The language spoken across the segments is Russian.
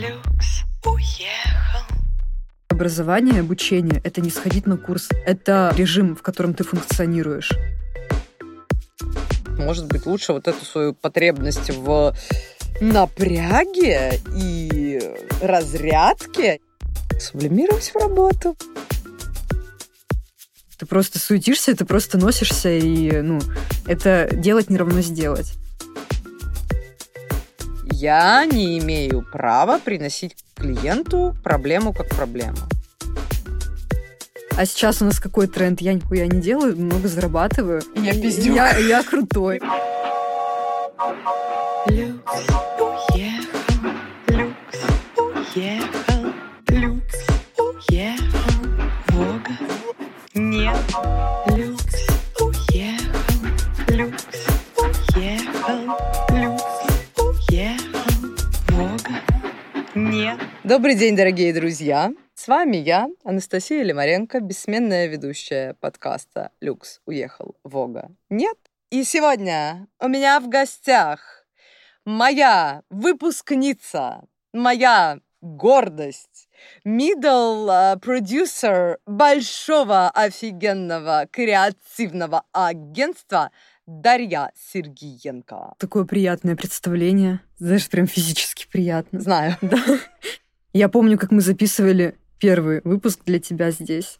Люкс уехал. Образование, обучение — это не сходить на курс. Это режим, в котором ты функционируешь. Может быть, лучше вот эту свою потребность в напряге и разрядке сублимировать в работу. Ты просто суетишься, ты просто носишься, и, ну, это делать не равно сделать. Я не имею права приносить клиенту проблему как проблему. А сейчас у нас какой тренд? Я нихуя не делаю, много зарабатываю. Я пиздюк. Я, я крутой. Люкс уехал. Люкс уехал. Люкс уехал. Вога нет. Добрый день, дорогие друзья! С вами я, Анастасия Лимаренко, бессменная ведущая подкаста «Люкс уехал, Вога нет». И сегодня у меня в гостях моя выпускница, моя гордость, middle э, продюсер большого офигенного креативного агентства Дарья Сергиенко. Такое приятное представление. Знаешь, прям физически приятно. Знаю. Да. Я помню, как мы записывали первый выпуск для тебя здесь.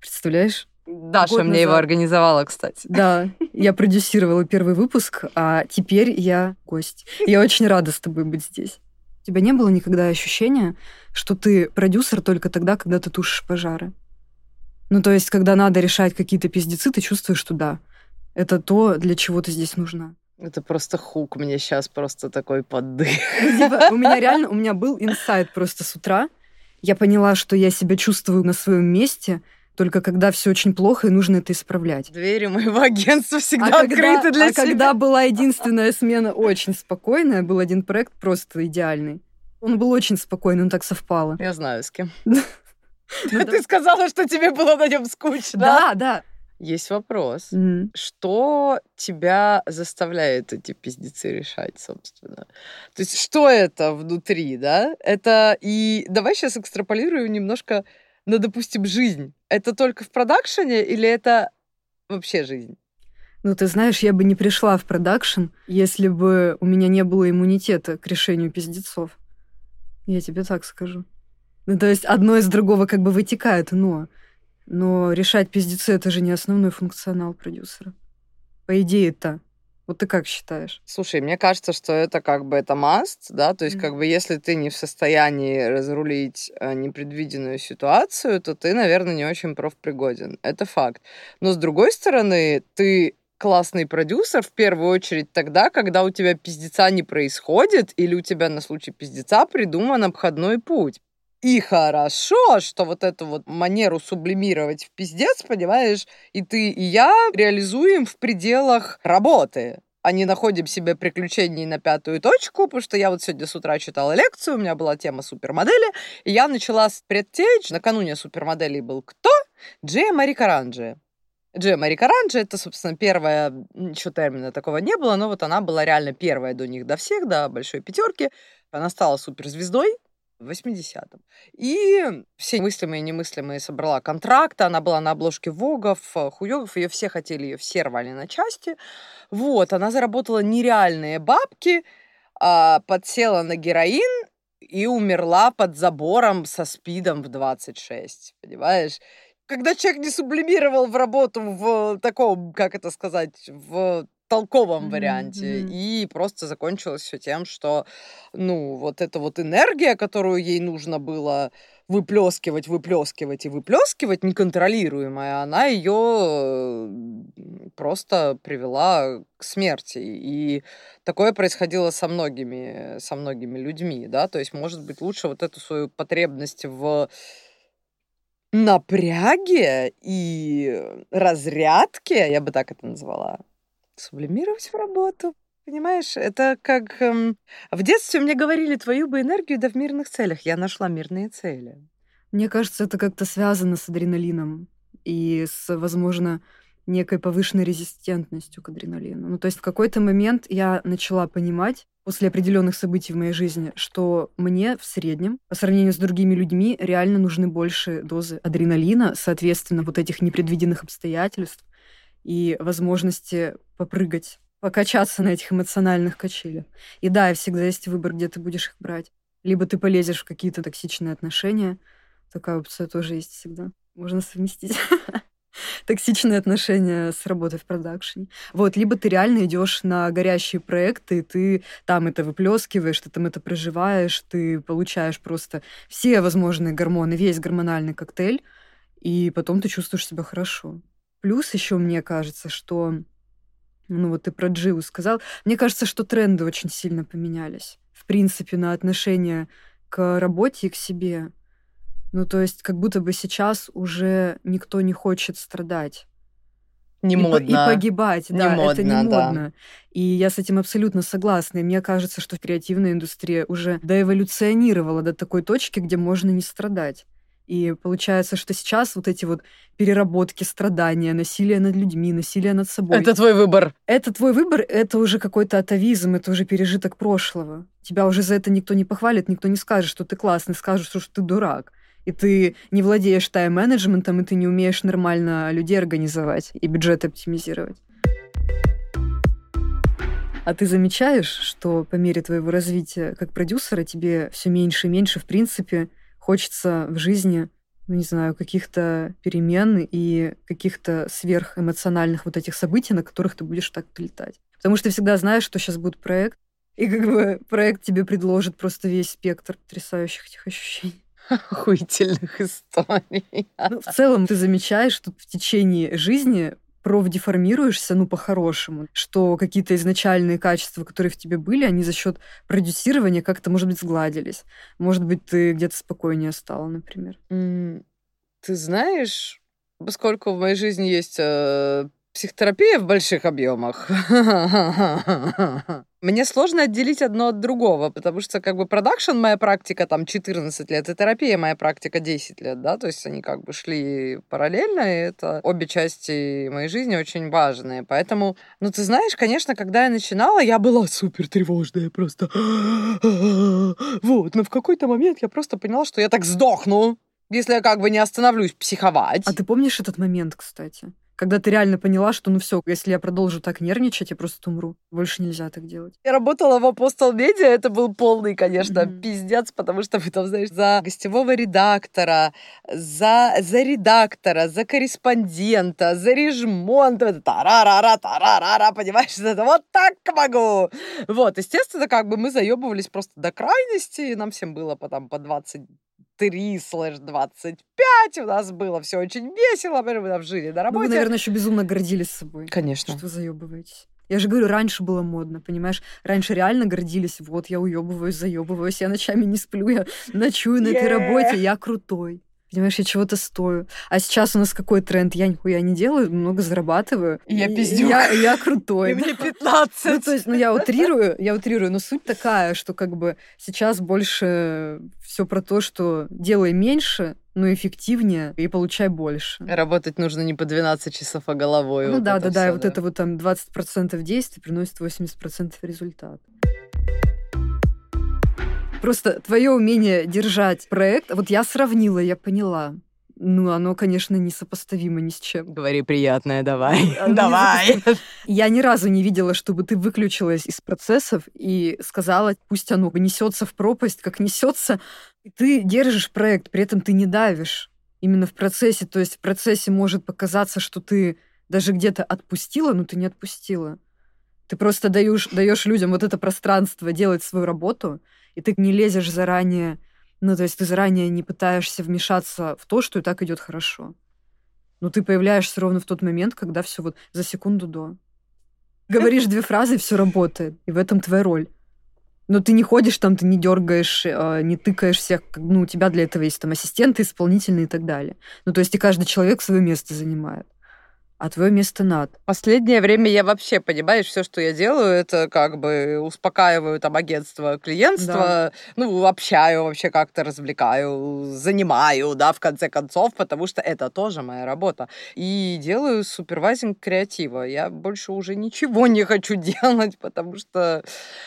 Представляешь? Даша Год мне его организовала, кстати. Да, я продюсировала первый выпуск, а теперь я гость. Я очень рада с тобой быть здесь. У тебя не было никогда ощущения, что ты продюсер только тогда, когда ты тушишь пожары? Ну, то есть, когда надо решать какие-то пиздецы, ты чувствуешь, что да, это то, для чего ты здесь нужна. Это просто хук мне сейчас просто такой поддых. Ну, типа, у меня реально, у меня был инсайт просто с утра. Я поняла, что я себя чувствую на своем месте, только когда все очень плохо и нужно это исправлять. Двери моего агентства всегда а когда, открыты для а тебя. когда была единственная смена очень спокойная, был один проект просто идеальный. Он был очень спокойный, он так совпало. Я знаю, с кем. Ну, Ты да. сказала, что тебе было на нем скучно. Да, да. Есть вопрос. Мгм. Что тебя заставляет эти пиздецы решать, собственно? То есть что это внутри, да? Это и... Давай сейчас экстраполируем немножко на, допустим, жизнь. Это только в продакшене или это вообще жизнь? Ну, ты знаешь, я бы не пришла в продакшн, если бы у меня не было иммунитета к решению пиздецов. Я тебе так скажу. Ну, то есть одно из другого как бы вытекает, но... Но решать пиздецы — это же не основной функционал продюсера. По идее-то. Вот ты как считаешь? Слушай, мне кажется, что это как бы это маст, да, то есть Мгм. как бы если ты не в состоянии разрулить э, непредвиденную ситуацию, то ты, наверное, не очень профпригоден. Это факт. Но с другой стороны, ты классный продюсер в первую очередь тогда, когда у тебя пиздеца не происходит или у тебя на случай пиздеца придуман обходной путь. И хорошо, что вот эту вот манеру сублимировать в пиздец, понимаешь, и ты, и я реализуем в пределах работы а не находим себе приключений на пятую точку, потому что я вот сегодня с утра читала лекцию, у меня была тема супермодели, и я начала с предтеч. Накануне супермоделей был кто? Джея Мари Каранджи. Джея Мари Каранджи, это, собственно, первая, еще термина такого не было, но вот она была реально первая до них, до всех, до большой пятерки. Она стала суперзвездой, в 80-м. И все мыслимые и немыслимые собрала контракты. Она была на обложке Вогов, Хуёгов. Ее все хотели, ее все рвали на части. Вот, она заработала нереальные бабки, а, подсела на героин и умерла под забором со спидом в 26. Понимаешь? Когда человек не сублимировал в работу в таком, как это сказать, в толковом варианте. мгм. И просто закончилось все тем, что, ну, вот эта вот энергия, которую ей нужно было выплескивать, выплескивать и выплескивать, неконтролируемая, она ее просто привела к смерти. И такое происходило со многими, со многими людьми, да, то есть, может быть, лучше вот эту свою потребность в напряге и разрядке, я бы так это назвала, сублимировать в работу. Понимаешь, это как... эм, В детстве мне говорили, твою бы энергию, да в мирных целях. Я нашла мирные цели. Мне кажется, это как-то связано с адреналином и с, возможно, некой повышенной резистентностью к адреналину. Ну, то есть в какой-то момент я начала понимать, после определенных событий в моей жизни, что мне в среднем, по сравнению с другими людьми, реально нужны больше дозы адреналина, соответственно, вот этих непредвиденных обстоятельств и возможности попрыгать, покачаться на этих эмоциональных качелях. И да, всегда есть выбор, где ты будешь их брать. Либо ты полезешь в какие-то токсичные отношения, такая опция тоже есть всегда. Можно совместить. токсичные отношения с работой в продакшене. Вот, либо ты реально идешь на горящие проекты, и ты там это выплескиваешь, ты там это проживаешь, ты получаешь просто все возможные гормоны, весь гормональный коктейль, и потом ты чувствуешь себя хорошо. Плюс еще мне кажется, что ну вот ты про Джиу сказал, мне кажется, что тренды очень сильно поменялись. В принципе, на отношение к работе и к себе. Ну, то есть, как будто бы сейчас уже никто не хочет страдать. Не и, модно. и погибать, Не да, модно, это не да. модно. И я с этим абсолютно согласна. И мне кажется, что креативная индустрия уже доэволюционировала до такой точки, где можно не страдать. И получается, что сейчас вот эти вот переработки, страдания, насилие над людьми, насилие над собой. Это твой выбор. Это твой выбор, это уже какой-то атовизм, это уже пережиток прошлого. Тебя уже за это никто не похвалит, никто не скажет, что ты классный, скажут, что ты дурак. И ты не владеешь тайм-менеджментом, и ты не умеешь нормально людей организовать и бюджет оптимизировать. А ты замечаешь, что по мере твоего развития как продюсера тебе все меньше и меньше, в принципе, хочется в жизни, ну, не знаю, каких-то перемен и каких-то сверхэмоциональных вот этих событий, на которых ты будешь так летать. Потому что ты всегда знаешь, что сейчас будет проект, и как бы проект тебе предложит просто весь спектр потрясающих этих ощущений. Охуительных историй. Ну, в целом ты замечаешь, что в течение жизни профдеформируешься, ну, по-хорошему, что какие-то изначальные качества, которые в тебе были, они за счет продюсирования как-то, может быть, сгладились. Может быть, ты где-то спокойнее стала, например. Ты знаешь, поскольку в моей жизни есть э, психотерапия в больших объемах, мне сложно отделить одно от другого, потому что как бы продакшн моя практика там 14 лет, и терапия моя практика 10 лет, да, то есть они как бы шли параллельно, и это обе части моей жизни очень важные. Поэтому, ну ты знаешь, конечно, когда я начинала, я была супер тревожная просто. Вот, но в какой-то момент я просто поняла, что я так сдохну, если я как бы не остановлюсь психовать. А ты помнишь этот момент, кстати? Когда ты реально поняла, что ну все, если я продолжу так нервничать, я просто умру. Больше нельзя так делать. Я работала в Апостол Медиа, это был полный, конечно, Мгм. пиздец, потому что вы там, знаешь, за гостевого редактора, за, за редактора, за корреспондента, за режмонт, это тарарара, тарарара, понимаешь, это вот так могу. Вот, естественно, как бы мы заебывались просто до крайности, и нам всем было потом по 23 слэш 25 у нас было все очень весело, мы там жили на Ну, работе. вы, наверное, еще безумно гордились собой. Конечно. Что вы заебываетесь. Я же говорю, раньше было модно, понимаешь? Раньше реально гордились, вот я уебываюсь, заебываюсь, я ночами не сплю, я ночую на этой Yeah. работе, я крутой. Понимаешь, я чего-то стою. А сейчас у нас какой тренд? Я нихуя не делаю, много зарабатываю. И я пиздюк. Я, я крутой. И мне 15. Ну, то есть, ну, я утрирую, я утрирую, но суть такая, что как бы сейчас больше все про то, что делай меньше, но эффективнее и получай больше. Работать нужно не по 12 часов, а головой. Ну вот да, да, да, и вот это вот там 20% действий приносит 80% результата. Просто твое умение держать проект, вот я сравнила, я поняла. Ну, оно, конечно, несопоставимо ни с чем. Говори приятное, давай. Давай. Я ни разу не видела, чтобы ты выключилась из процессов и сказала, пусть оно несется в пропасть, как несется. Ты держишь проект, при этом ты не давишь именно в процессе. То есть в процессе может показаться, что ты даже где-то отпустила, но ты не отпустила. Ты просто даешь, даешь людям вот это пространство делать свою работу, и ты не лезешь заранее, ну, то есть ты заранее не пытаешься вмешаться в то, что и так идет хорошо. Но ты появляешься ровно в тот момент, когда все вот за секунду до. Говоришь две фразы, и все работает. И в этом твоя роль. Но ты не ходишь там, ты не дергаешь, э, не тыкаешь всех. Ну, у тебя для этого есть там ассистенты, исполнительные и так далее. Ну, то есть и каждый человек свое место занимает. А твое место над. Последнее время я вообще, понимаешь, все, что я делаю, это как бы успокаиваю там агентство, клиентство, Да. ну, общаю вообще как-то, развлекаю, занимаю, да, в конце концов, потому что это тоже моя работа. И делаю супервайзинг креатива. Я больше уже ничего не хочу делать, потому что...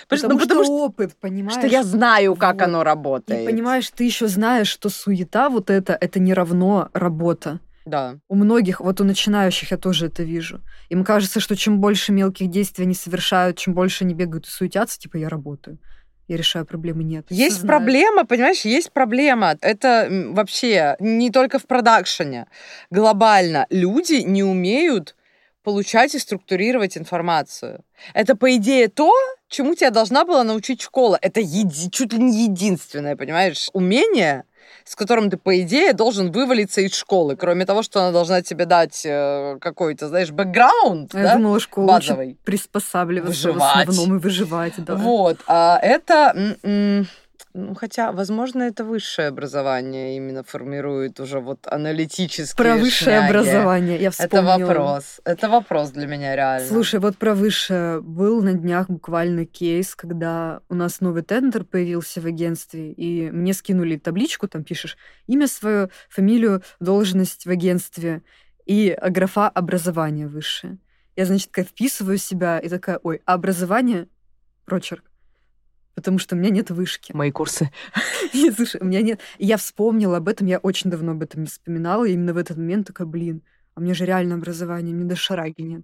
Потому, ну, потому что, опыт, понимаешь? что я знаю, как Вот. оно И работает. понимаешь, ты еще знаешь, что суета вот это, это не равно работа. Да. У многих, вот у начинающих я тоже это вижу. Им кажется, что чем больше мелких действий они совершают, чем больше они бегают и суетятся, типа я работаю, я решаю проблемы. Нет. Есть Все проблема, понимаешь, есть проблема. Это вообще не только в продакшене. Глобально люди не умеют получать и структурировать информацию. Это, по идее, то, чему тебя должна была научить школа. Это еди- чуть ли не единственное, понимаешь, умение, с которым ты, по идее, должен вывалиться из школы. Кроме того, что она должна тебе дать э, какой-то, знаешь, бэкграунд, Я да, думала, школа учит базовый. приспосабливаться Выживать. в основном и выживать. Да. Вот, а это, м, м, ну, хотя, возможно, это высшее образование именно формирует уже вот аналитические Про высшее шняги. образование я Это вспомнила. вопрос. Это вопрос для меня реально. Слушай, вот про высшее был на днях буквально кейс, когда у нас новый тендер появился в агентстве, и мне скинули табличку, там пишешь имя свое, фамилию, должность в агентстве и графа образование высшее. Я, значит, такая вписываю себя и такая, ой, а образование? Прочерк. Потому что у меня нет вышки. Мои курсы. Нет, слушай, у меня нет. Я вспомнила об этом, я очень давно об этом не вспоминала, и именно в этот момент такая, блин, а мне же реально образование, мне даже шараги нет.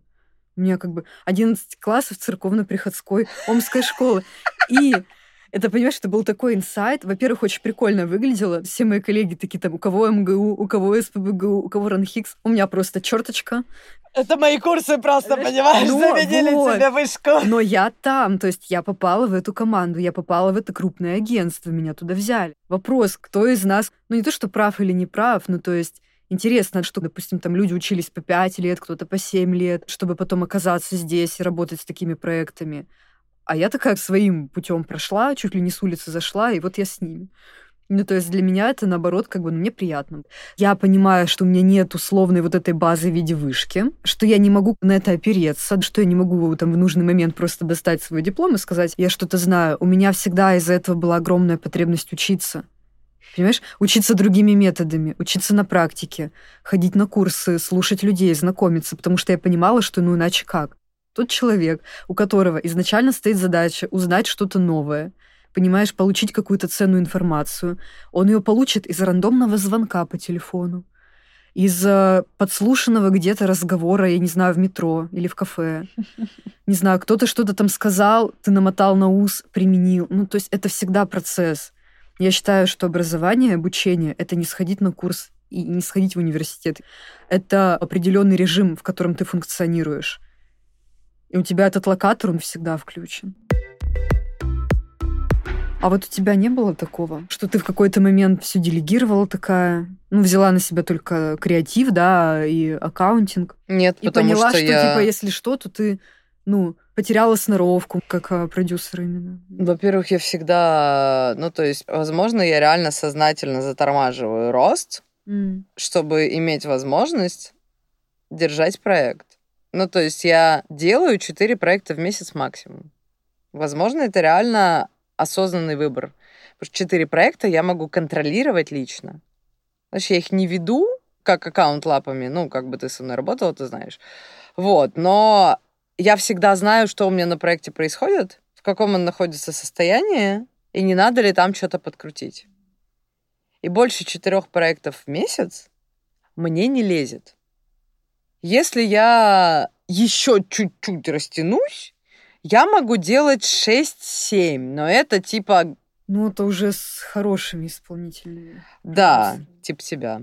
У меня как бы 11 классов церковно-приходской Омской школы. И это, понимаешь, это был такой инсайт. Во-первых, очень прикольно выглядело. Все мои коллеги такие там, у кого МГУ, у кого СПБГУ, у кого РАНХИКС. У меня просто черточка. Это мои курсы просто, понимаешь, ну, заменили вот. тебе вышку. Но я там, то есть я попала в эту команду, я попала в это крупное агентство, меня туда взяли. Вопрос, кто из нас, ну не то, что прав или не прав, ну то есть интересно, что, допустим, там люди учились по 5 лет, кто-то по 7 лет, чтобы потом оказаться здесь и работать с такими проектами. А я такая своим путем прошла, чуть ли не с улицы зашла, и вот я с ними. Ну, то есть для меня это, наоборот, как бы, ну, мне приятно. Я понимаю, что у меня нет условной вот этой базы в виде вышки, что я не могу на это опереться, что я не могу там в нужный момент просто достать свой диплом и сказать, я что-то знаю. У меня всегда из-за этого была огромная потребность учиться. Понимаешь? Учиться другими методами, учиться на практике, ходить на курсы, слушать людей, знакомиться, потому что я понимала, что ну иначе как. Тот человек, у которого изначально стоит задача узнать что-то новое, понимаешь, получить какую-то ценную информацию, он ее получит из рандомного звонка по телефону, из э, подслушанного где-то разговора, я не знаю, в метро или в кафе. Не знаю, кто-то что-то там сказал, ты намотал на ус, применил. Ну, то есть это всегда процесс. Я считаю, что образование, обучение — это не сходить на курс и не сходить в университет. Это определенный режим, в котором ты функционируешь. И у тебя этот локатор, он всегда включен. А вот у тебя не было такого, что ты в какой-то момент все делегировала такая, ну, взяла на себя только креатив, да, и аккаунтинг, Нет, и потому поняла, что, что, я... типа, если что, то ты, ну, потеряла сноровку, как а, продюсер именно. Во-первых, я всегда... Ну, то есть, возможно, я реально сознательно затормаживаю рост, М. чтобы иметь возможность держать проект. Ну, то есть я делаю 4 проекта в месяц максимум. Возможно, это реально осознанный выбор. Потому что 4 проекта я могу контролировать лично. Значит, я их не веду как аккаунт лапами. Ну, как бы ты со мной работала, ты знаешь. Вот, но я всегда знаю, что у меня на проекте происходит, в каком он находится состоянии, и не надо ли там что-то подкрутить. И больше четырех проектов в месяц мне не лезет. Если я еще чуть-чуть растянусь, я могу делать 6-7, но это типа, Ну, это уже с хорошими исполнительными. да, типа тебя.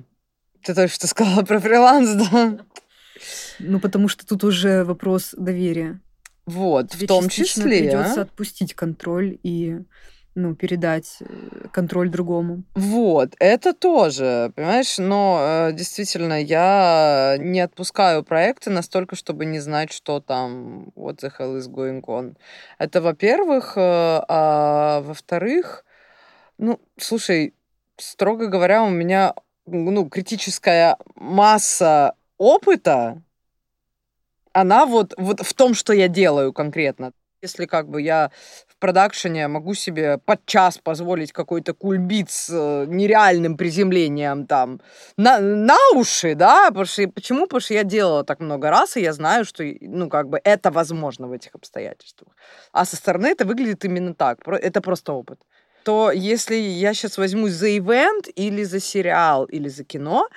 Ты только что сказала про фриланс, да? Ну, потому что тут уже вопрос доверия. Вот, Тебе в том числе. придется отпустить контроль и ну, передать э, контроль другому. Вот, это тоже, понимаешь, но э, действительно я не отпускаю проекты настолько, чтобы не знать, что там, what the hell is going on. Это, во-первых, э, а во-вторых, ну, слушай, строго говоря, у меня, ну, критическая масса опыта она вот, вот в том, что я делаю конкретно. Если как бы я в продакшене могу себе под час позволить какой-то кульбит с э, нереальным приземлением там на, на уши, да, потому что, почему? Потому что я делала так много раз, и я знаю, что, ну, как бы это возможно в этих обстоятельствах. А со стороны это выглядит именно так. Это просто опыт. То если я сейчас возьмусь за ивент или за сериал или за кино,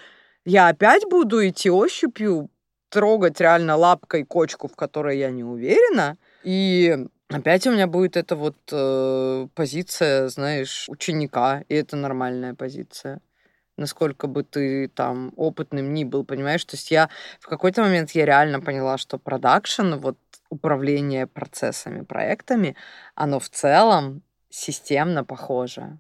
я опять буду идти ощупью, трогать реально лапкой кочку, в которой я не уверена, и опять у меня будет эта вот э, позиция, знаешь, ученика, и это нормальная позиция. Насколько бы ты там опытным ни был, понимаешь? То есть я в какой-то момент я реально поняла, что продакшн, вот управление процессами, проектами, оно в целом системно похоже.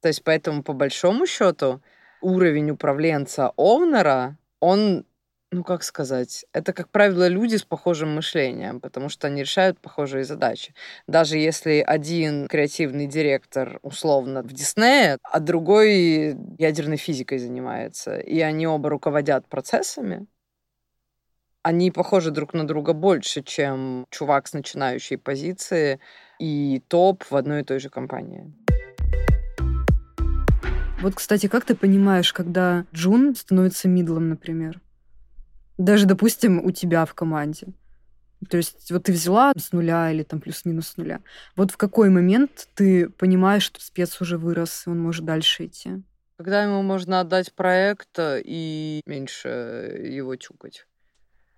То есть поэтому по большому счету уровень управленца овнера, он ну, как сказать, это, как правило, люди с похожим мышлением, потому что они решают похожие задачи. Даже если один креативный директор условно в Диснее, а другой ядерной физикой занимается, и они оба руководят процессами, они похожи друг на друга больше, чем чувак с начинающей позиции и топ в одной и той же компании. Вот, кстати, как ты понимаешь, когда Джун становится мидлом, например? Даже, допустим, у тебя в команде. То есть вот ты взяла с нуля или там плюс-минус с нуля. Вот в какой момент ты понимаешь, что спец уже вырос, и он может дальше идти? Когда ему можно отдать проект э, и меньше его чукать.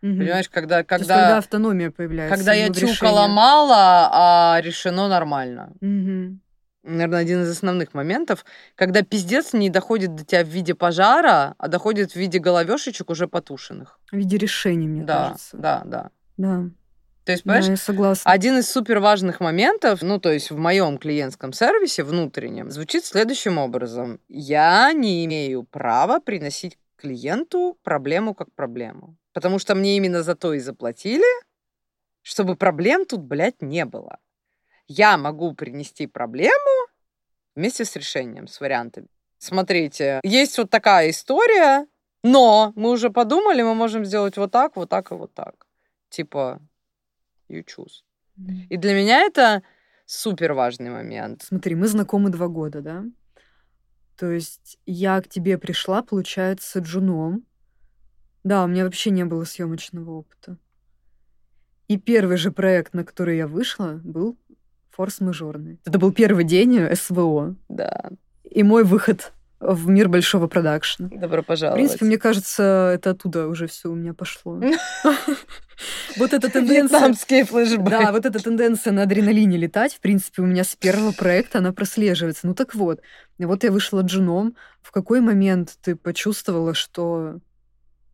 Угу. Понимаешь, когда, когда, есть, когда автономия появляется. Когда я чукала мало, а решено нормально. Угу наверное, один из основных моментов, когда пиздец не доходит до тебя в виде пожара, а доходит в виде головешечек уже потушенных. В виде решений, мне да, кажется. Да, да, да. То есть, понимаешь, да, я согласна. один из супер важных моментов, ну, то есть в моем клиентском сервисе внутреннем, звучит следующим образом. Я не имею права приносить клиенту проблему как проблему. Потому что мне именно за то и заплатили, чтобы проблем тут, блядь, не было я могу принести проблему вместе с решением, с вариантами. Смотрите, есть вот такая история, но мы уже подумали, мы можем сделать вот так, вот так и вот так. Типа, you choose. И для меня это супер важный момент. Смотри, мы знакомы два года, да? То есть я к тебе пришла, получается, джуном. Да, у меня вообще не было съемочного опыта. И первый же проект, на который я вышла, был форс-мажорный. Это был первый день СВО. Да. И мой выход в мир большого продакшна. Добро пожаловать. В принципе, мне кажется, это оттуда уже все у меня пошло. Вот эта тенденция... Вьетнамские флешбеки. Да, вот эта тенденция на адреналине летать, в принципе, у меня с первого проекта она прослеживается. Ну так вот, вот я вышла джуном. В какой момент ты почувствовала, что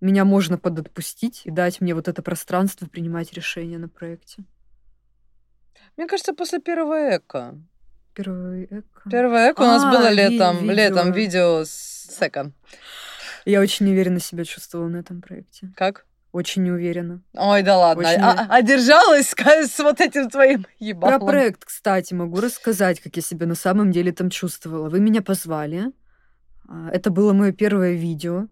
меня можно подотпустить и дать мне вот это пространство принимать решения на проекте? Мне кажется, после первого эко. Первое эко? Первое эко у нас а, было летом, видео. летом видео с Секом. Я очень неуверенно себя чувствовала на этом проекте. Как? Очень неуверенно. Ой, да ладно. Очень... А, а держалась с вот этим твоим ебалом. Про проект, кстати, могу рассказать, как я себя на самом деле там чувствовала. Вы меня позвали. А, это было мое первое видео.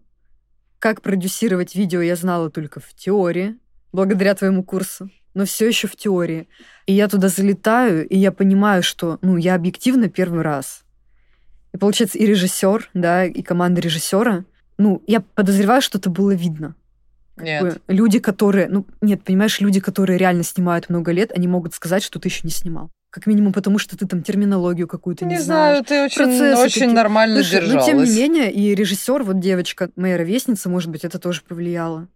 Как продюсировать видео я знала только в теории, благодаря твоему курсу но все еще в теории. И я туда залетаю, и я понимаю, что ну, я объективно первый раз. И получается, и режиссер, да, и команда режиссера, ну, я подозреваю, что это было видно. Нет. Люди, которые, ну, нет, понимаешь, люди, которые реально снимают много лет, они могут сказать, что ты еще не снимал. Как минимум потому, что ты там терминологию какую-то не, не знаю, ты очень, очень такие. нормально Слушай, держалась. Но тем не менее, и режиссер, вот девочка, моя ровесница, может быть, это тоже повлияло.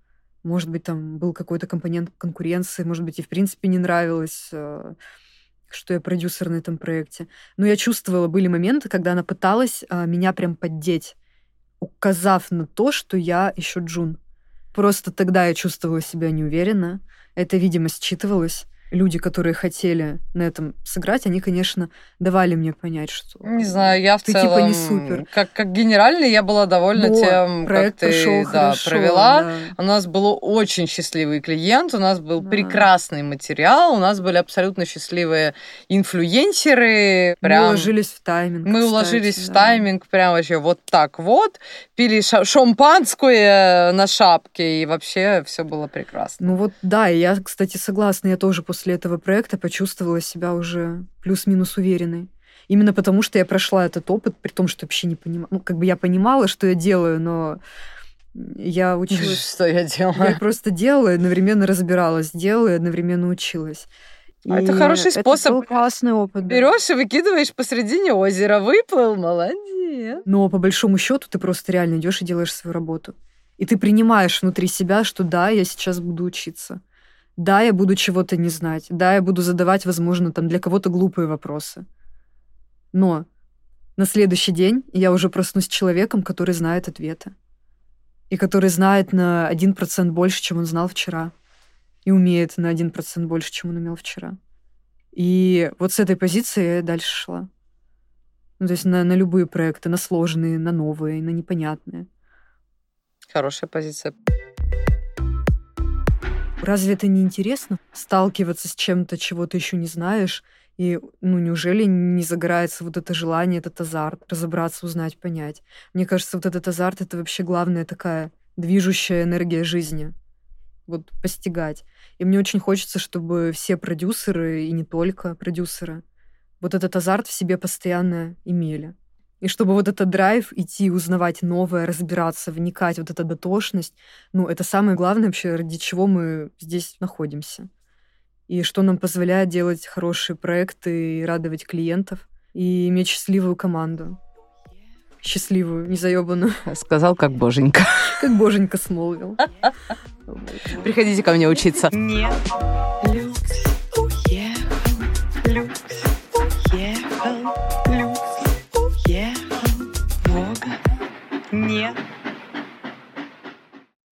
Может быть, там был какой-то компонент конкуренции, может быть, и в принципе не нравилось, э, что я продюсер на этом проекте. Но я чувствовала, были моменты, когда она пыталась э, меня прям поддеть, указав на то, что я еще Джун. Просто тогда я чувствовала себя неуверенно. Это, видимо, считывалось. Люди, которые хотели на этом сыграть, они, конечно, давали мне понять, что... Не знаю, я в ты целом... типа не супер. Как, как генеральный я была довольна Но тем, как ты да, хорошо, провела. да. У нас был очень счастливый клиент, у нас был Да. прекрасный материал, у нас были абсолютно счастливые инфлюенсеры. Мы Прям... уложились в тайминг. Мы кстати, уложились в да. тайминг прям вообще вот так вот, пили ша- шампанское на шапке, и вообще все было прекрасно. Ну вот да, я, кстати, согласна, я тоже после этого проекта почувствовала себя уже плюс-минус уверенной. Именно потому, что я прошла этот опыт, при том, что вообще не понимала. Ну, как бы я понимала, что я делаю, но я училась... Что я Я делаю? просто делала, и одновременно разбиралась, делала и одновременно училась. А это И хороший это способ. был классный опыт. да. Берешь и выкидываешь посредине озера. Выплыл, молодец. Но по большому счету ты просто реально идешь и делаешь свою работу. И ты принимаешь внутри себя, что да, я сейчас буду учиться. Да, я буду чего-то не знать. Да, я буду задавать, возможно, там для кого-то глупые вопросы. Но на следующий день я уже проснусь человеком, который знает ответы. И который знает на 1% больше, чем он знал вчера. И умеет на 1% больше, чем он умел вчера. И вот с этой позиции я дальше шла. Ну, то есть на, на любые проекты, на сложные, на новые, на непонятные. Хорошая позиция. Разве это не интересно? Сталкиваться с чем-то, чего ты еще не знаешь, и, ну, неужели не загорается вот это желание, этот азарт, разобраться, узнать, понять? Мне кажется, вот этот азарт — это вообще главная такая движущая энергия жизни. Вот постигать. И мне очень хочется, чтобы все продюсеры, и не только продюсеры, вот этот азарт в себе постоянно имели. И чтобы вот этот драйв идти, узнавать новое, разбираться, вникать, вот эта дотошность, ну, это самое главное вообще, ради чего мы здесь находимся. И что нам позволяет делать хорошие проекты и радовать клиентов, и иметь счастливую команду. Счастливую, незаебанную, Сказал как боженька. как боженька смолвил. Приходите ко мне учиться. Не 你。